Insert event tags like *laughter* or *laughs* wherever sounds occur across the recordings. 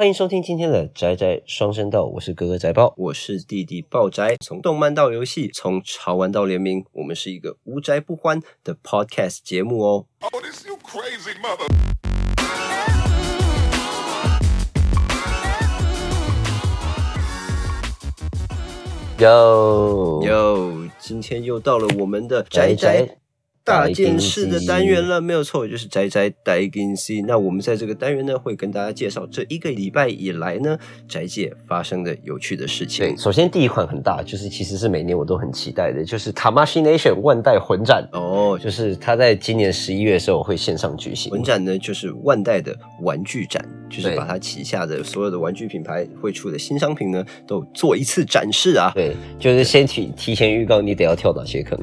欢迎收听今天的宅宅双声道，我是哥哥宅包。我是弟弟爆宅，从动漫到游戏，从潮玩到联名，我们是一个无宅不欢的 podcast 节目哦。Oh, this you crazy mother. 哟哟，今天又到了我们的宅宅大件事的单元了，没有错，就是宅宅大件事。那我们在这个单元呢，会跟大家介绍这一个礼拜以来呢，宅界发生的有趣的事情对，情。首先第一款很大，就是其实是每年我都很期待的，就是 Tamashi Nation 万代魂展。哦，就是它在今年十一月的时候会线上举行。魂展呢，就是万代的玩具展，就是把它旗下的所有的玩具品牌会出的新商品呢，都做一次展示啊。对，就是先提提前预告你得要跳哪些坑，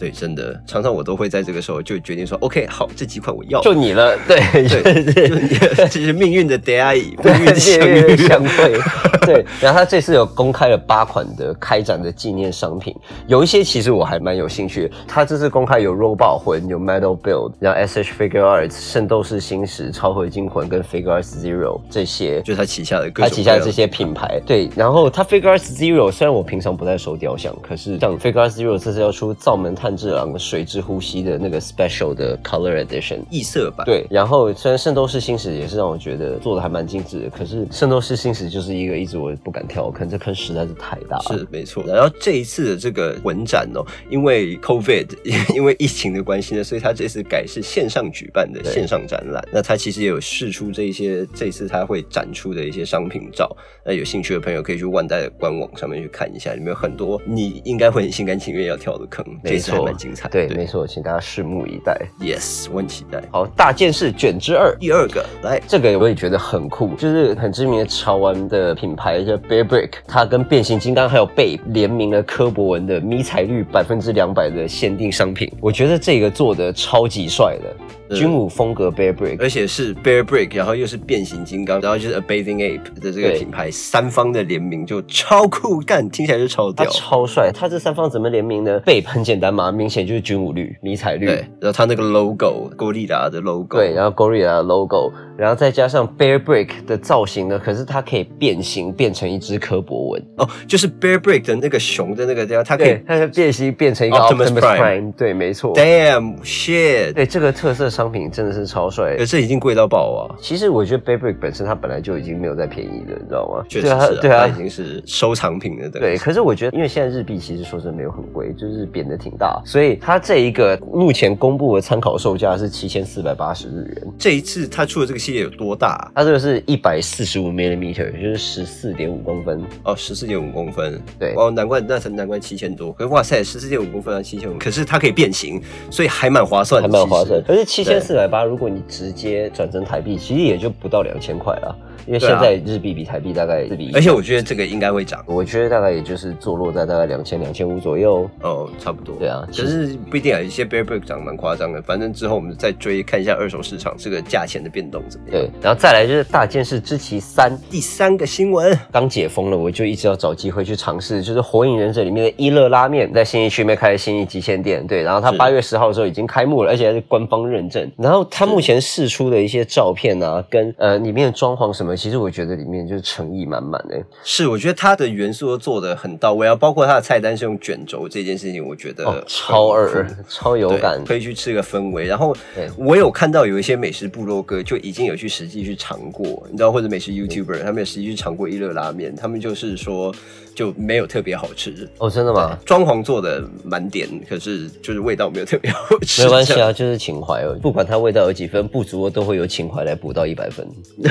对，真的，常常我都会在这个时候就决定说，OK，好，这几款我要。就你了。*laughs* 对，对，*laughs* *laughs* 这是命运的 day，命运的相对遇。相会。对，然后他这次有公开了八款的开展的纪念商品，有一些其实我还蛮有兴趣的。他这次公开有 Robot 魂，有 Metal Build，然后 SH Figure Arts、圣斗士星矢、超合金魂跟 Figure Arts Zero 这些。就是他旗下的各他旗下的这些品牌，对，然后他 Figure Arts Zero 虽然我平常不太收雕像，可是像 Figure Arts Zero 这次要出造门炭治郎水之呼吸的那个 Special 的 Color Edition，异色版。对，然后虽然圣斗士星矢也是让我觉得做的还蛮精致的，可是圣斗士星矢就是一个一直我不敢跳，可能这坑实在是太大了。是没错，然后这一次的这个文展哦，因为 COVID，*laughs* 因为疫情的关系呢，所以他这次改是线上举办的线上展览。那他其实也有试出这一些这一次他会展出的一些商品照，那有兴趣的朋友可以去万代的官网上面去看一下，里面有很多你应该会很心甘情愿要跳的坑，没次还蛮精彩。对，没错，请大家拭目以待。，Yes，我很期待。好，大件事卷之二。第二个来，这个我也觉得很酷，就是很知名的潮玩的品牌叫 Bear Brick，它跟变形金刚还有贝联名了科博文的迷彩绿百分之两百的限定商品，我觉得这个做的超级帅的，嗯军武风格 Bear Brick，而且是 Bear Brick，然后又是变形金刚，然后就是 A Bathing Ape 的这个品牌，三方的联名就超酷，干听起来就超它屌。超帅，它这三方怎么联名呢？贝很简单嘛，明显就是军武绿、迷彩绿，对，然后它那个 logo，高丽达的 logo，对，然后 Gorilla 的 logo，然后再加上 Bear Brick 的造型呢，可是它可以变形变成一只科博文，哦，就是 Bear Brick 的那个熊的那个地方，它可以，它可以变形变成一个 Optimus Prime 对，没错。damn shit，对，这个特色商品真的是超帅可。是已经贵到爆啊！其实我觉得 Bear Brick 本身它本来就已经没有再便宜的，你知道吗？确实是、啊，对啊，对啊它已。经是收藏品了。对，可是我觉得，因为现在日币其实说真的没有很贵，就是贬的挺大，所以它这一个目前公布的参考售价是七千四百八十日元。这一次它出的这个系列有多大啊、它这个是一百四十五 millimeter，就是十四点五公分。哦，十四点五公分。对哦，难怪那才难怪七千多。可是哇塞，十四点五公分啊，七千五。可是它可以变形，所以还蛮划算还，蛮划算。可是七千四百八，如果你直接转成台币，其实也就不到两千块了，因为现在日币比台币大概四比一。而且我觉得这个应该会涨。我觉得大概也就是坐落在大概两千两千五左右。哦，差不多。对啊可是不一定啊，有些 Bear Brick 涨得蛮夸张的。反正之后我们再追看一下二手市场这个价钱的变动怎么样。对，然后再来就是大剑士之旗三第三个新闻，刚解封了，我就一直要找机会去尝试，就是火影忍者里面的一乐拉面，在新义区里面开了新义极限店，对，然后它是八月十号的时候已经开幕了，而且还是官方认证。然后它目前试出的一些照片啊，跟呃里面的装潢什么，其实我觉得里面就是诚意满满的。是我觉得它的元素都做的很到位啊，包括它的菜单是用卷轴这件事情，我觉得哦，超二，超有感。可以去吃个氛围。然后我有看到有一些美食部落格就已经有去实际去尝过，你知道，或者美食 YouTuber 他们有实际去尝过一乐拉面，他们就是说就没有特别好吃。哦，真的吗？装潢做的满点，可是就是味道没有特别好吃。没关系啊，就是情怀哦。不管它味道有几分不足，都会有情怀来补到一百分。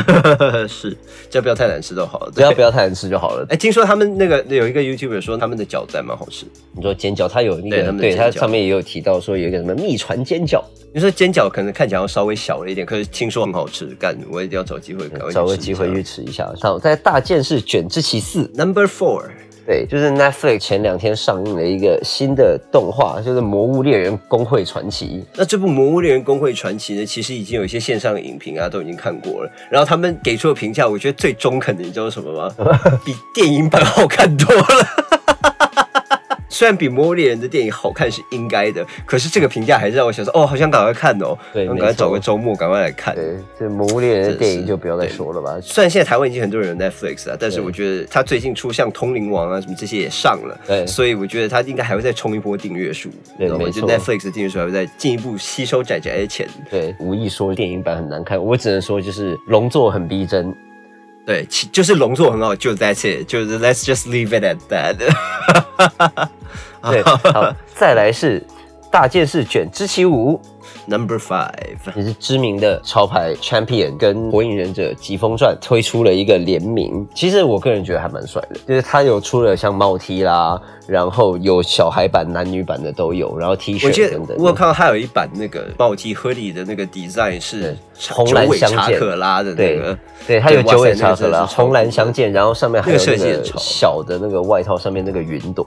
*laughs* 是，只要不要太难吃就好了。只要不。要太难吃就好了。哎，听说他们那个有一个 YouTuber 说他们的饺子还蛮好吃。你说煎饺，他有那个，对们的煎饺它上面也有提到说有一个什么秘传煎饺，你说煎饺可能看起来要稍微小了一点，可是听说很好吃，干我一定要找机会赶快找个机会去吃一下。好，在大剑士卷之其四，Number Four，对，就是 Netflix 前两天上映了一个新的动画，就是《魔物猎人工会传奇那这部《魔物猎人工会传奇》呢，其实已经有一些线上影评啊都已经看过了，然后他们给出的评价，我觉得最中肯的，你知道是什么吗？*laughs* 比电影版好看多了。》。虽然比《魔物猎人》的电影好看是应该的，可是这个评价还是让我想说，哦，好想赶快看哦，对赶快找个周末赶快来看。对，这《魔物猎人》的电影就不要再说了吧。虽然现在台湾已经很多人有 Netflix 啊，但是我觉得他最近出像《通灵王》啊什么这些也上了，对所以我觉得他应该还会再冲一波订阅数，对没错 Netflix 的订阅数还会再进一步吸收仔仔的钱。对，无意说电影版很难看，我只能说就是龙座很逼真。对，其就是龙座很好，就 That's it，就是 Let's just leave it at that。对，好，再来是大剑士卷之起舞，Number five，也是知名的潮牌 Champion 跟《火影忍者疾风传》推出了一个联名。其实我个人觉得还蛮帅的，就是它有出了像帽 T 啦，然后有小孩版、男女版的都有，然后 T 恤等等的。我有看到他有一版那个帽 T 合理的那个 design 是红蓝相间可拉的那对个，对，它有九尾查克拉，红蓝相间，然后上面还有那个小的那个外套上面那个云朵，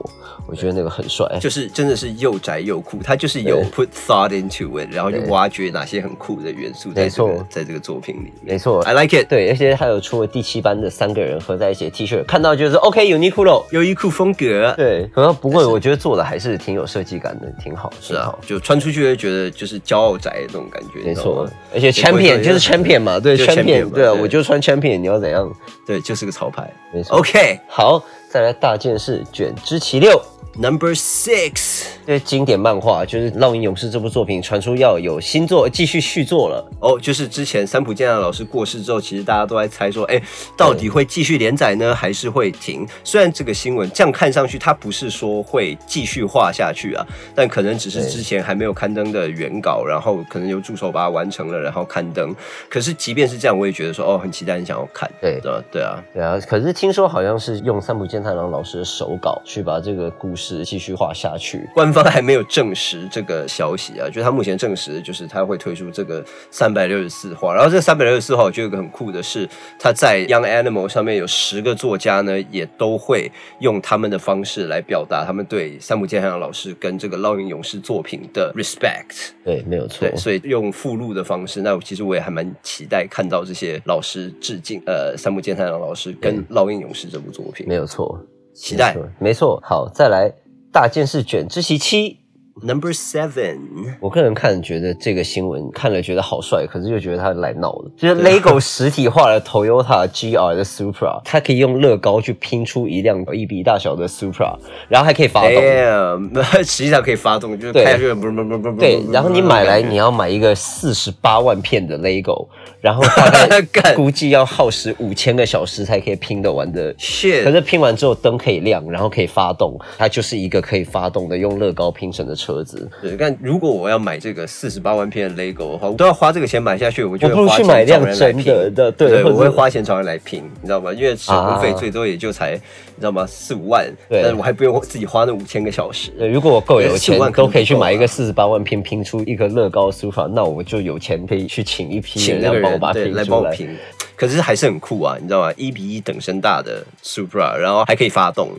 我觉得那个很帅。就是真的是又宅又酷，他就是有 put thought into it，然后去挖掘哪些很酷的元素在没这个错在这个作品里面。没错 I like it，对，而且还有出了第七班的三个人合在一起的 T 恤，看到就是 OK Uniqlo。优衣库风格。对，可能不过我觉得做的还是挺有设计感的，挺好，是啊，就穿出去会觉得就是骄傲宅的那种感觉，没错，而且 Champion 就是 Champion 嘛，对就 champion 对啊，我就穿 Champion，你要怎样？对，就是个潮牌。没错。OK，Number、好，再来大件事卷之其六。Six，这经典漫画就是《烙印勇士》这部作品传出要有新作，继续续作了。哦，就是之前三浦健太郎老师过世之后，其实大家都在猜说，哎，到底会继续连载呢，还是会停？虽然这个新闻这样看上去，它不是说会继续画下去啊，但可能只是之前还没有刊登的原稿，然后可能有助手把它完成了，然后刊登。可是即便是这样，我也觉得说，哦，很期待，很想要看。对对啊对啊，对啊，可是听说好像是用三浦健太郎老师的手稿去把这个故事继续画下去。官方还没有证实这个消息啊，就他目前证实就是他会推出这个三百六十四画，然后这三百六十四画我觉得有一个很酷的是，他在 Young Animal 上面有十个作家呢，也都会用他们的方式来表达他们对三浦健太郎老师跟这个烙印勇士作品的 respect。对，没有错对，。所以用附录的方式，那其实我也还蛮期待看到这些老师致敬，呃，三浦健太郎老师跟烙印勇士这部作品，没有错，期待没错。好，再来大件事卷之其七。Number Seven。我个人看觉得这个新闻看了觉得好帅，可是又觉得他来闹了。*laughs* 就是 LEGO 实体化的 Toyota GR 的 Supra，它可以用乐高去拼出一辆一比大小的 Supra，然后还可以发动。Damn，*laughs* 实际上可以发动，就是对开下去，不不不不对，*laughs* 然后你买来你要买一个四十八万片的 LEGO，然后大概估计要耗时五千个小时才可以拼得完的。shit，可是拼完之后灯可以亮，然后可以发动，它就是一个可以发动的用乐高拼成的车子。对，但如果我要买这个四十八万片的 LEGO 的话，我都要花这个钱买下去，我就我不如会花钱去买一辆找人来真的拼的对对，我会花钱找人来拼，你知道吗？因为手工费啊最多也就才你知道吗四五万，但是我还不用自己花那五千个小时。对，如果我够有4钱都可以去买一个四十八万片拼出一个乐高书法，那我就有钱可以去请一批人帮我把它拼出来。来帮我拼，可是还是很酷啊，你知道吗？一比一等身大的 Supra，然后还可以发动。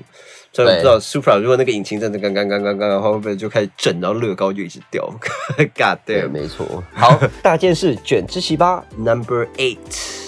所以我不知道 Supra 如果那个引擎真的刚刚刚刚刚，的话会不会就开始震，然后乐高就一直掉？God 对，damn！没错。好，大件事卷之奇葩，Number eight，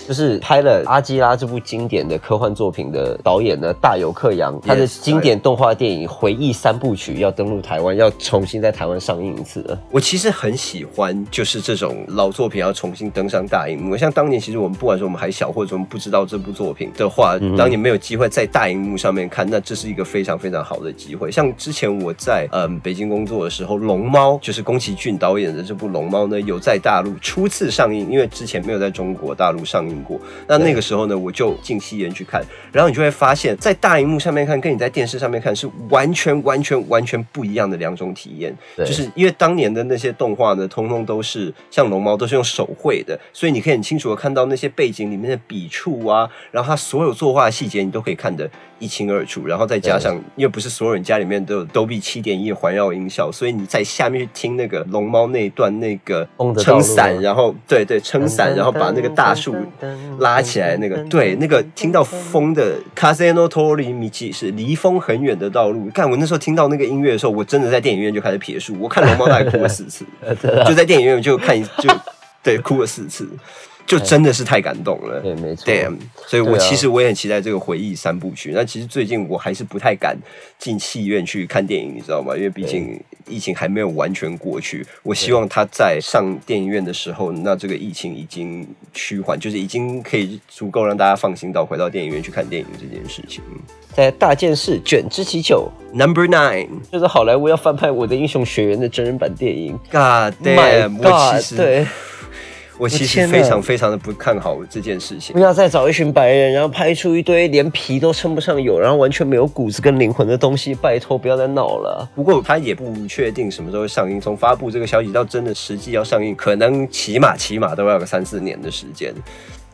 就是拍了《阿基拉》这部经典的科幻作品的导演呢，大友克洋，他的经典动画电影《回忆三部曲》要登陆台湾，要重新在台湾上映一次了。我其实很喜欢，就是这种老作品要重新登上大荧幕。像当年，其实我们不管说我们还小，或者说我们不知道这部作品的话，当年没有机会在大荧幕上面看，那这是一个非常非常好的机会。像之前我在嗯北京工作的时候，《龙猫》就是宫崎骏导演的这部《龙猫》呢，有在大陆初次上映，因为之前没有在中国大陆上映过。那那个时候呢，我就进戏院去看，然后你就会发现，在大荧幕上面看，跟你在电视上面看是完全完全完全不一样的两种体验。对就是因为当年的那些动画呢，通通都是像龙猫都是用手绘的，所以你可以很清楚的看到那些背景里面的笔触啊，然后它所有作画的细节你都可以看得一清二楚。然后再加上，因为不是所有人家里面都有 Dolby 七点一环绕音效，所以你在下面去听那个龙猫那一段那个撑伞，然后对对撑伞，然后把那个大树拉起来，那个对那个听到风的 Casino Tori Michi 是离风很远的道路。看我那时候听到那个音乐的时候，我真的在电影院就开始撇树。我看龙猫大概哭了四次，*laughs* 就在电影院就看就对哭了四次。就真的是太感动了。对，没错。Damn！所以我其实我也很期待这个回忆三部曲。那其实最近我还是不太敢进戏院去看电影，你知道吗？因为毕竟疫情还没有完全过去。我希望他在上电影院的时候，那这个疫情已经趋缓，就是已经可以足够让大家放心到回到电影院去看电影这件事情。在大件事卷之其九，Number nine，就是好莱坞要翻拍《我的英雄学院》的真人版电影。God damn！我其实对，我其实非常非常的不看好这件事情不。要再找一群白人，然后拍出一堆连皮都称不上有，然后完全没有骨子跟灵魂的东西。拜托，不要再闹了。不过他也不确定什么时候会上映，从发布这个消息到真的实际要上映，可能起码起码都要个三四年的时间。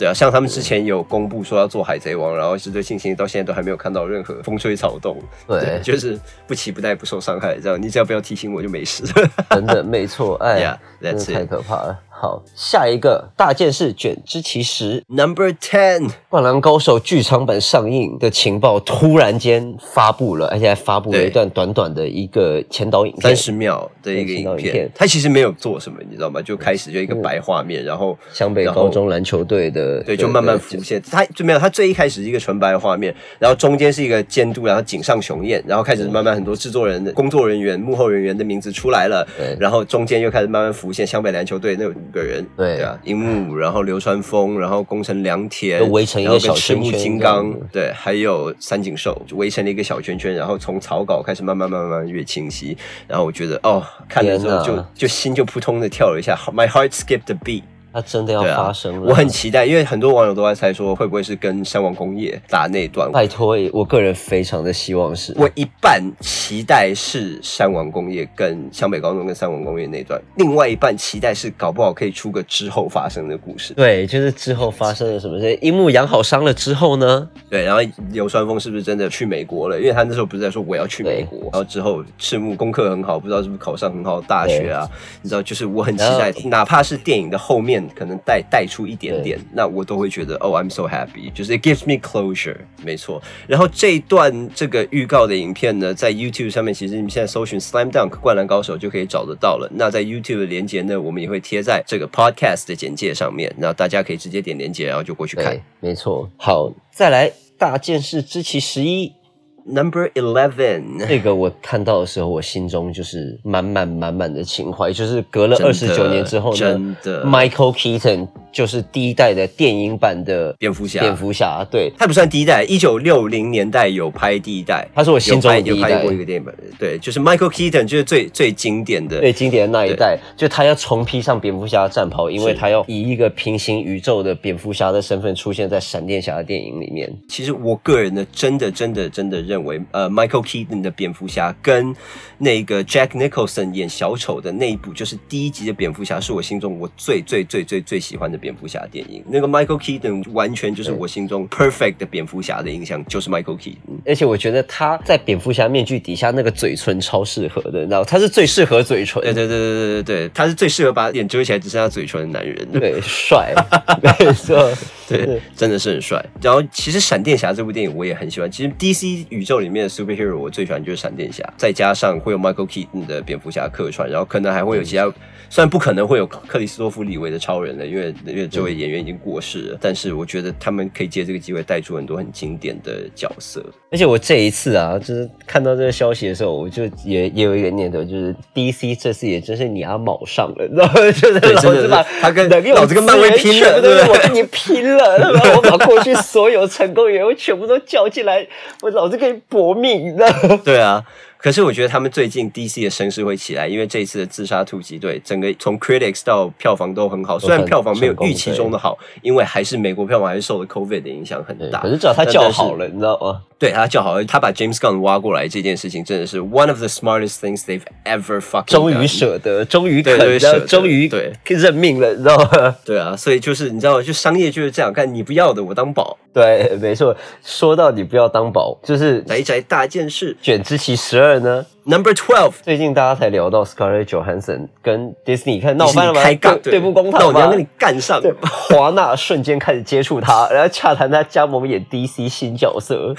对啊，像他们之前有公布说要做海贼王，然后是对信心到现在都还没有看到任何风吹草动。对 *laughs* 就是不期不待不受伤害，这样你只要不要提醒我就没事。真的没错，哎 *laughs* Yeah, 真 that's 的太可怕了。好，下一个大件事卷之其十，Number ten，《灌篮高手》剧场版上映的情报突然间发布了，而且还发布了一段短短的一个前导影片，三十秒的一个影片影片，他其实没有做什么，你知道吗？就开始就一个白画面，然后湘北高中篮球队的，对，就慢慢浮现。它就没有，它最一开始是一个纯白的画面，然后中间是一个监督，然后井上雄彦，然后开始慢慢很多制作人的工作人员、幕后人员的名字出来了对，然后中间又开始慢慢浮现湘北篮球队那五个人，对啊，樱木，然后流川枫，然后宫城良田就，围成一个小赤木圈圈金刚对，还有三井寿，就围成了一个小圈圈，然后从草稿开始慢慢慢慢越清晰，然后我觉得哦，看了之后就就心就扑通的跳了一下，My heart skipped a beat。它真的要发生了。我很期待，因为很多网友都在猜说会不会是跟山王工业打那段。拜托，我个人非常的希望是。我一半期待是山王工业跟湘北高中跟山王工业那段，另外一半期待是搞不好可以出个之后发生的故事。对，就是之后发生了什么事？樱木养好伤了之后呢？对，然后流川枫是不是真的去美国了？因为他那时候不是在说我要去美国，然后之后赤木功课很好，不知道是不是考上很好的大学啊？你知道，就是我很期待，哪怕是电影的后面可能带带出一点点，那我都会觉得哦、i m so happy，就是 it gives me closure，没错。然后这一段这个预告的影片呢，在 YouTube 上面，其实你们现在搜寻 Slam Dunk 灌篮高手就可以找得到了。那在 YouTube 的连接呢，我们也会贴在这个 Podcast 的简介上面，那大家可以直接点连接，然后就过去看。，没错。好，再来大件事之其十一。Number Eleven。这个我看到的时候，我心中就是满满满满的情怀。就是隔了二十九年之后呢真的，Michael Keaton 就是第一代的电影版的蝙蝠侠蝙蝠侠，对，他不算第一代，一九六零年代有拍第一代，他是我心中的第一代有拍有拍过一个电影版，对，就是 Michael Keaton，就是最最经典的，最经典的那一代，就他要重披上蝙蝠侠的战袍，因为他要以一个平行宇宙的蝙蝠侠的身份出现在闪电侠的电影里面。其实我个人呢，真的真的真的认为，呃，Michael Keaton 的蝙蝠侠跟那个 Jack Nicholson 演小丑的那一部，就是第一集的蝙蝠侠，是我心中我最最最最最喜欢的蝙蝠侠电影。那个 Michael Keaton 完全就是我心中 perfect 的蝙蝠侠的印象，就是 Michael Keaton。而且我觉得他在蝙蝠侠面具底下那个嘴唇超适合的，你知道，他是最适合嘴唇，对对对对对对对，他是最适合把脸遮起来只剩下嘴唇的男人。对，帅，没错，对，真的是很帅。然后其实闪电侠这部电影我也很喜欢。其实 DC 宇宙里面的 superhero 我最喜欢就是闪电侠，再加上会有 Michael Keaton 的蝙蝠侠客串，然后可能还会有其他。虽然不可能会有克里斯多夫·李维的超人了，因为因为这位演员已经过世了，但是我觉得他们可以借这个机会带出很多很经典的角色。而且我这一次啊，就是看到这个消息的时候，我就也也有一个念头，就是 DC 这次也真是你要卯上了，你知道吗？就是老子把他跟老子跟漫威拼了对不对我跟你拼了，对吧？我把过去所有成功演员全部都叫进来，我老子可以搏命，你知道？对啊，可是我觉得他们最近 DC 的声势会起来，因为这一次的自杀突击队，整个从 critics 到票房都很好，虽然票房没有预期中的好，因为还是美国票房还是受了 COVID 的影响很大。可是只要他叫好了，你知道吗？对他叫好，他把 James Gunn 挖过来这件事情，真的是 one of the smartest things they've ever fucking 终于舍得，终于对肯，终于对认命了，你知道吗？对啊，所以就是你知道吗？就商业就是这样，看你不要的我当宝，对，没错。说到你不要当宝，就是宅宅大件事。卷之其十二呢，Number twelve，最近大家才聊到 Scarlett Johansson 跟 Disney 看闹翻了吗？开杠，对对簿公堂那我要跟你干上。对，华纳瞬间开始接触他，*laughs* 然后洽谈他加盟演 DC 新角色，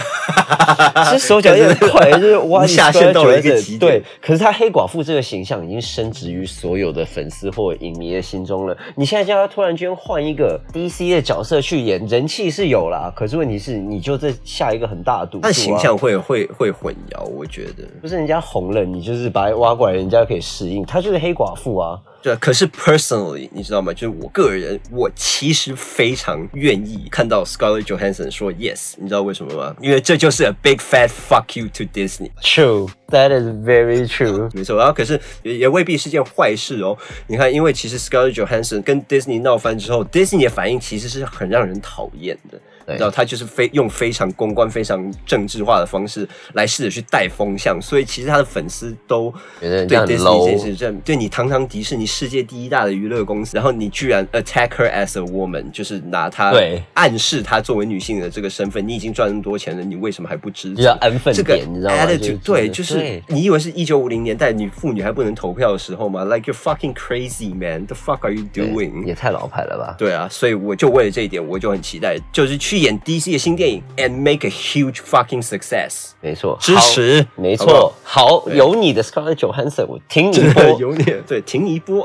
*laughs* 其实手脚也很快，就是哇，无下线到了一个极点对，可是他黑寡妇这个形象已经深植于所有的粉丝或影迷的心中了。你现在叫他突然间换一个 DC 的角色去演，人气是有啦，可是问题是你就这下一个很大的赌注、啊，他的形象会会会混淆，我觉得。不是人家红了，你就是把他挖过来，人家可以适应。他就是黑寡妇啊，对，可是 personally，你知道吗？就是我个人，我其实非常愿意看到 Scarlett Johansson 说 yes，你知道为什么吗？因为这就是 a big fat fuck you to Disney。True, that is very true。没错，然后可是也也未必是件坏事哦。你看，因为其实 Scarlett Johansson 跟 Disney 闹翻之后，Disney 的反应其实是很让人讨厌的。对你知道，他就是非用非常公关、非常政治化的方式来试着去带风向，所以其实他的粉丝都对觉得人家很 Disney 这件事，对你堂堂迪士尼世界第一大的娱乐公司，然后你居然 attack her as a woman，就是拿她对暗示她作为女性的这个身份，你已经赚那么多钱了，你为什么还不知要安分这个点，你知道吗？attitude 对，就是你以为是一九五零年代女妇女还不能投票的时候吗？Like you're fucking crazy man, the fuck are you doing？也太老派了吧？对啊，所以我就为了这一点，我就很期待，就是去演 DC 的新电影，and make a huge fucking success。没错，支持没错，好，有你的 Scarlett Johansson，我挺你一波。有你对，停一波。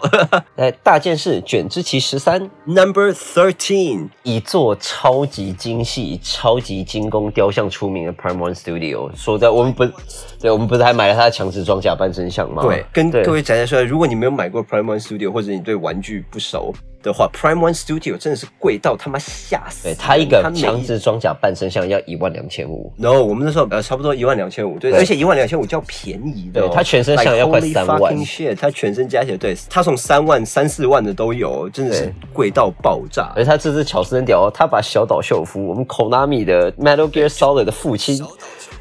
来，*laughs* 大件事卷之奇十三，Number thirteen，以做超级精细、超级精工雕像出名的 Prime One Studio。说在我们不，对我们不是还买了他的强制装甲半身像吗？对，跟对各位宅宅说，如果你没有买过 Prime One Studio，或者你对玩具不熟的话，Prime One Studio 真的是贵到他妈吓死人。对他一个每强制装甲半身像要一万两千五。然后我们那时候呃差不多一万两千五，对，而且一万两千五叫便宜的、哦，对它全身像要快3万 shit，它全身加起来，对，他从三万、三四万的都有，真的是贵到爆炸。而他这次巧思很屌哦，他把小岛秀夫，我们 Konami 的 Metal Gear Solid 的父亲，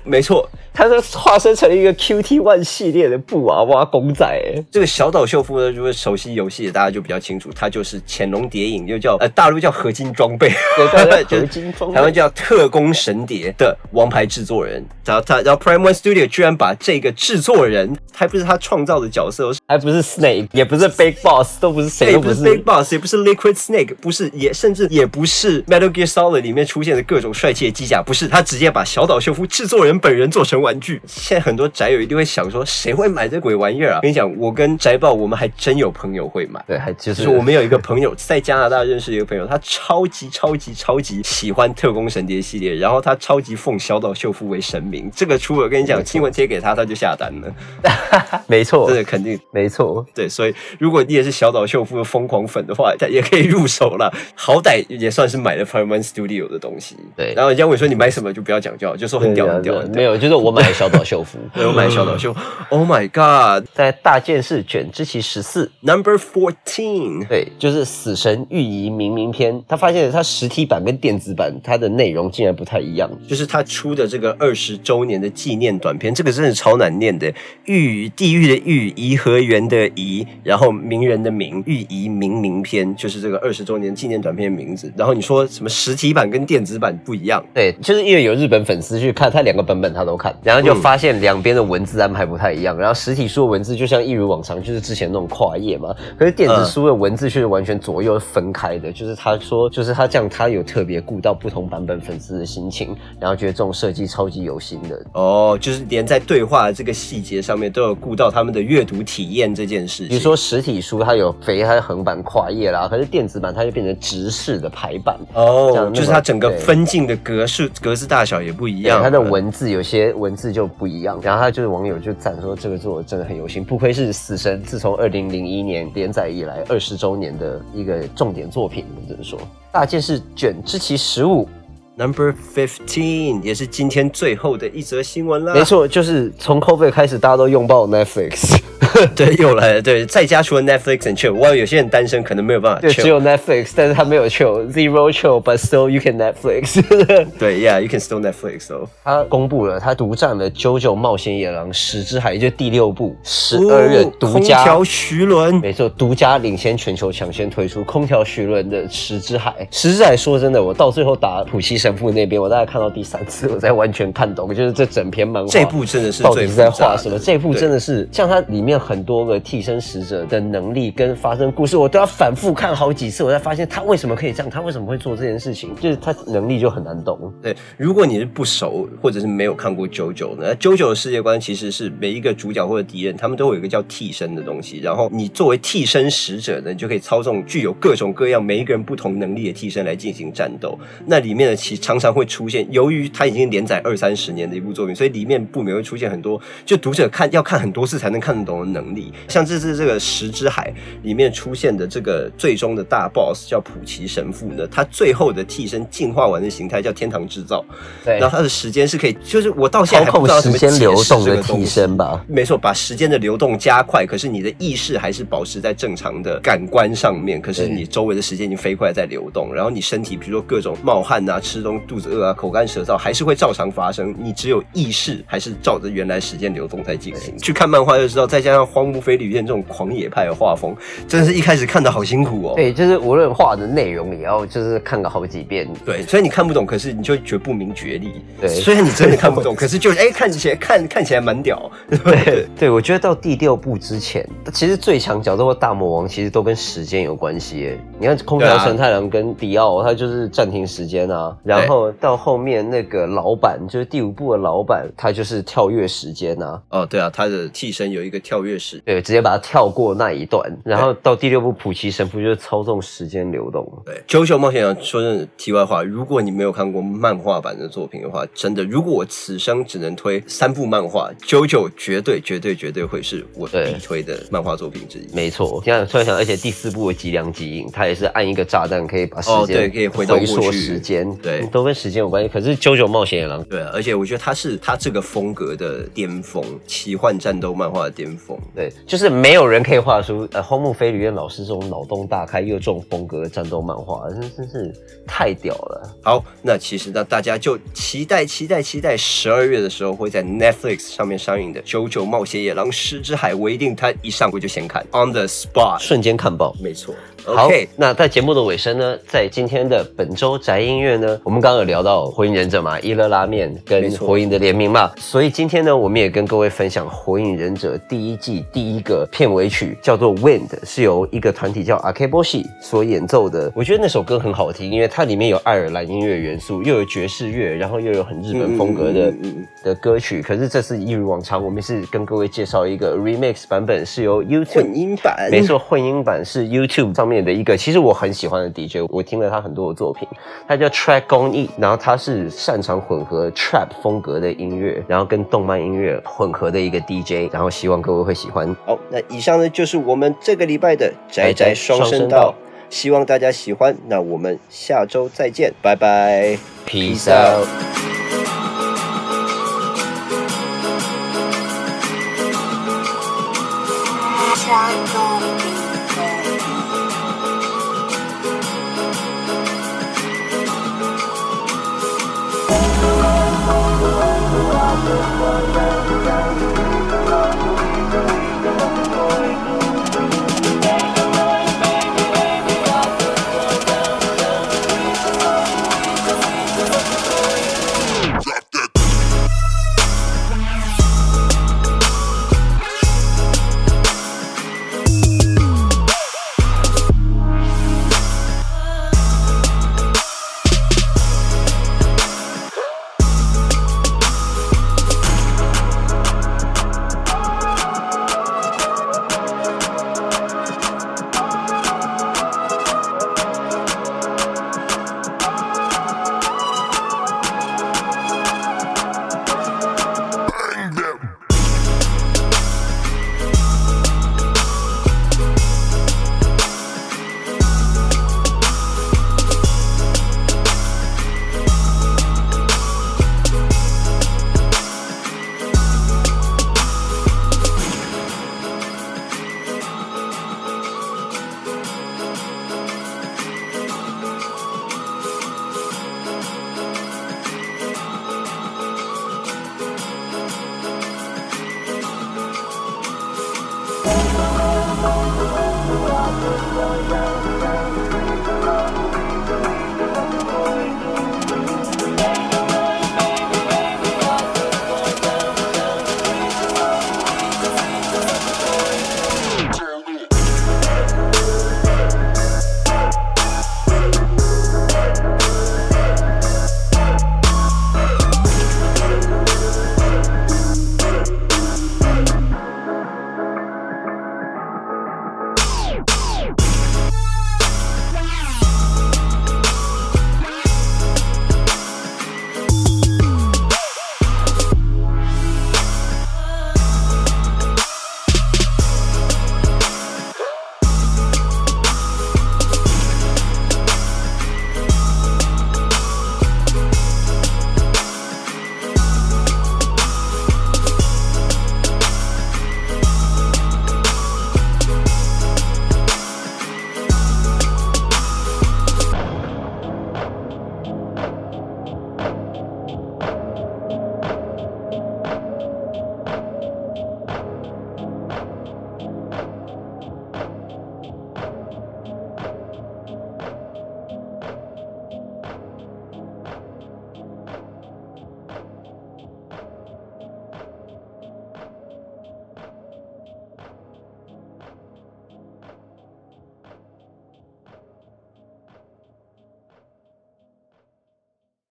没错，他是化身成了一个 QT One 系列的布娃娃公仔，哎，这个小岛秀夫呢，如果熟悉游戏的大家就比较清楚，他就是《潜龙谍影》，又叫呃大陆叫合金装备，对对对就是 *laughs* 合金装备台湾叫特工神谍的王牌制作人。然后他，然后 Prime One Studio 居然把这个制作人，还不是他创造的角色，还不是 Snake，也不是 Big Boss，都不是谁，也不是都不是 Big Boss，也不是 Liquid Snake，不是，也甚至也不是 Metal Gear Solid 里面出现的各种帅气的机甲，不是，他直接把小岛秀夫制作人本人做成玩具。现在很多宅友一定会想说，谁会买这鬼玩意儿啊？跟你讲，我跟宅豹，我们还真有朋友会买。对，还就就是是我们有一个朋友在加拿大认识一个朋友，他超级超级超级喜欢特工神谍系列，然后他超级奉小岛秀夫为神明。这个出我跟你讲，新闻贴给他，他就下单了，*laughs* 没错真，的肯定没错，对，所以如果你也是小岛秀夫的疯狂粉的话，他也可以入手了，好歹也算是买了 One Studio 的东西。对然后人家问说你买什么，就不要讲就好，就说很屌很屌很屌。没有，就是我买小岛秀夫，*laughs* 对，我买小岛秀夫，Oh my God，Number 在大剑士卷之其十四，Fourteen，对，就是《死神御仪冥冥篇》，他发现他实体版跟电子版它的内容竟然不太一样。就是他出的这个二十周年的纪念短片，这个真的超难念的。御地狱的御，颐和园的颐，然后名人的名，御仪冥冥篇，就是这个二十周年纪念短片的名字。然后你说什么实体版跟电子版不一样？对，就是因为有日本粉丝去看，他两个版本他都看，然后就发现两边的文字安排不太一样。然后实体书的文字就像一如往常，就是之前那种跨页嘛，可是电子书的文字却是完全左右分开的。就是他说，就是他这样，他有特别顾到不同版本粉丝的心情，然后觉得这种设计超级有心的。哦，就是连在对话的这个细节上面都有顾到他们的阅读体验这件事情。比如说实体书它有肥，它的横版跨页啦，可是电子版它就变成直式的排版。哦，就是它整个分镜的格式格式大小也不一，样，它的文字有些文字就不一样，然后他就是网友就赞说这个做的真的很有心，不愧是死神自从二零零一年连载以来二十周年的一个重点作品，我只能说大件事卷之其十五，Number Fifteen 也是今天最后的一则新闻啦。没错，就是从 COVID 开始大家都拥抱 Netflix。*laughs* 对，又来了。对，在家除了 Netflix and chill，我有些人单身可能没有办法。只有 Netflix，但是他没有 chill，zero chill，but still you can Netflix。*laughs* 对，Yeah，you can still Netflix 哦。他公布了，他独占了《JoJo 冒险野狼十之海》，也就第六部，十二月哦独家。空调徐伦，没错，独家领先全球，抢先推出空调徐伦的《十之海》。《十之海》说真的，我到最后打普西神父那边，我大概看到第三次，我才完全看懂，就是这整篇漫画。这部真的是到底是在画什么？这部真的是像它里面很多个替身使者的能力跟发生故事，我都要反复看好几次，我才发现他为什么可以这样，他为什么会做这件事情，就是他能力就很难懂。对，如果你是不熟或者是没有看过九九呢，九九的世界观其实是每一个主角或者敌人，他们都有一个叫替身的东西，然后你作为替身使者呢，你就可以操纵具有各种各样每一个人不同能力的替身来进行战斗。那里面呢，其常常会出现，由于它已经连载二三十年的一部作品，所以里面不免会出现很多，就读者看要看很多次才能看得懂的能力。像这次这个《十之海》里面出现的这个最终的大 boss 叫普奇神父呢，他最后的替身进化完的形态叫天堂制造。对然后他的时间是可以，就是我到现在还不知道怎么时间流解释动这个替身吧。没错，把时间的流动加快，可是你的意识还是保持在正常的感官上面，可是你周围的时间已经飞快在流动，然后你身体比如说各种冒汗啊、吃东肚子饿啊、口干舌燥，还是会照常发生，你只有意识还是照着原来时间流动在进行。去看漫画就知道，再加上《荒木飞吕彦》这种狂野派的画风，真的是一开始看的好辛苦哦。对，就是无论画的内容，也要就是看个好几遍。对，所以你看不懂，可是你就觉不明觉厉。对 *laughs* 虽然你真的看不懂，可是就是哎，看起来看看起来蛮屌。*laughs* 对对，我觉得到第六部之前，其实最强角色或大魔王其实都跟时间有关系耶。你看空调对啊陈太郎跟迪奥，他就是暂停时间啊。然后到后面那个老板，就是第五部的老板，他就是跳跃时间啊。哦，对啊，他的替身有一个跳跃时。对，直接把它跳过那一段。然后到第六部普奇神父就是操纵时间流动。对，《九九冒险王》说真的，题外话，如果你没有看过漫画版的作品的话，真的，如果我此生只能推三部漫画，《九九》绝对、绝对、绝对会是我对必推的漫画作品之一。没错，现在突然想，而且第四部的脊梁基因，它也是按一个炸弹可以把时哦间、对可以回到过缩去时间，对都跟时间有关系。可是《九九冒险野狼》对啊，而且我觉得他是他这个风格的巅峰，奇幻战斗漫画的巅峰。对，就是没有人可以画出呃荒木飞吕彦老师这种脑洞大开又有这种风格的战斗漫画，真真是太屌了。好，那其实呢，大家就期待、期待、期待十二月的时候会在 Netflix 上面上映的《九九冒险野狼狮之海》，我一定他一上我就先看，on the spot。瞬间看爆。没错好，OK，那在节目的尾声呢，在今天的本周宅音乐呢，我们刚刚有聊到火影忍者嘛，一乐拉面跟火影的联名嘛，所以今天呢，我们也跟各位分享火影忍者第一季第一个片尾曲，叫做 Wind，是由一个团体叫 Akeboshi 所演奏的。我觉得那首歌很好听，因为它里面有爱尔兰音乐元素，又有爵士乐，然后又有很日本风格的。嗯嗯嗯的歌曲，可是这次一如往常，我们是跟各位介绍一个 remix 版本，是由 YouTube 混音版，没错，混音版是 YouTube 上面的一个，其实我很喜欢的 DJ，我听了他很多的作品，他叫 Track 公益，然后他是擅长混合 Trap 风格的音乐，然后跟动漫音乐混合的一个 DJ，然后希望各位会喜欢。好，那以上呢就是我们这个礼拜的宅宅双声道，希望大家喜欢。那我们下周再见，拜拜。Peace out。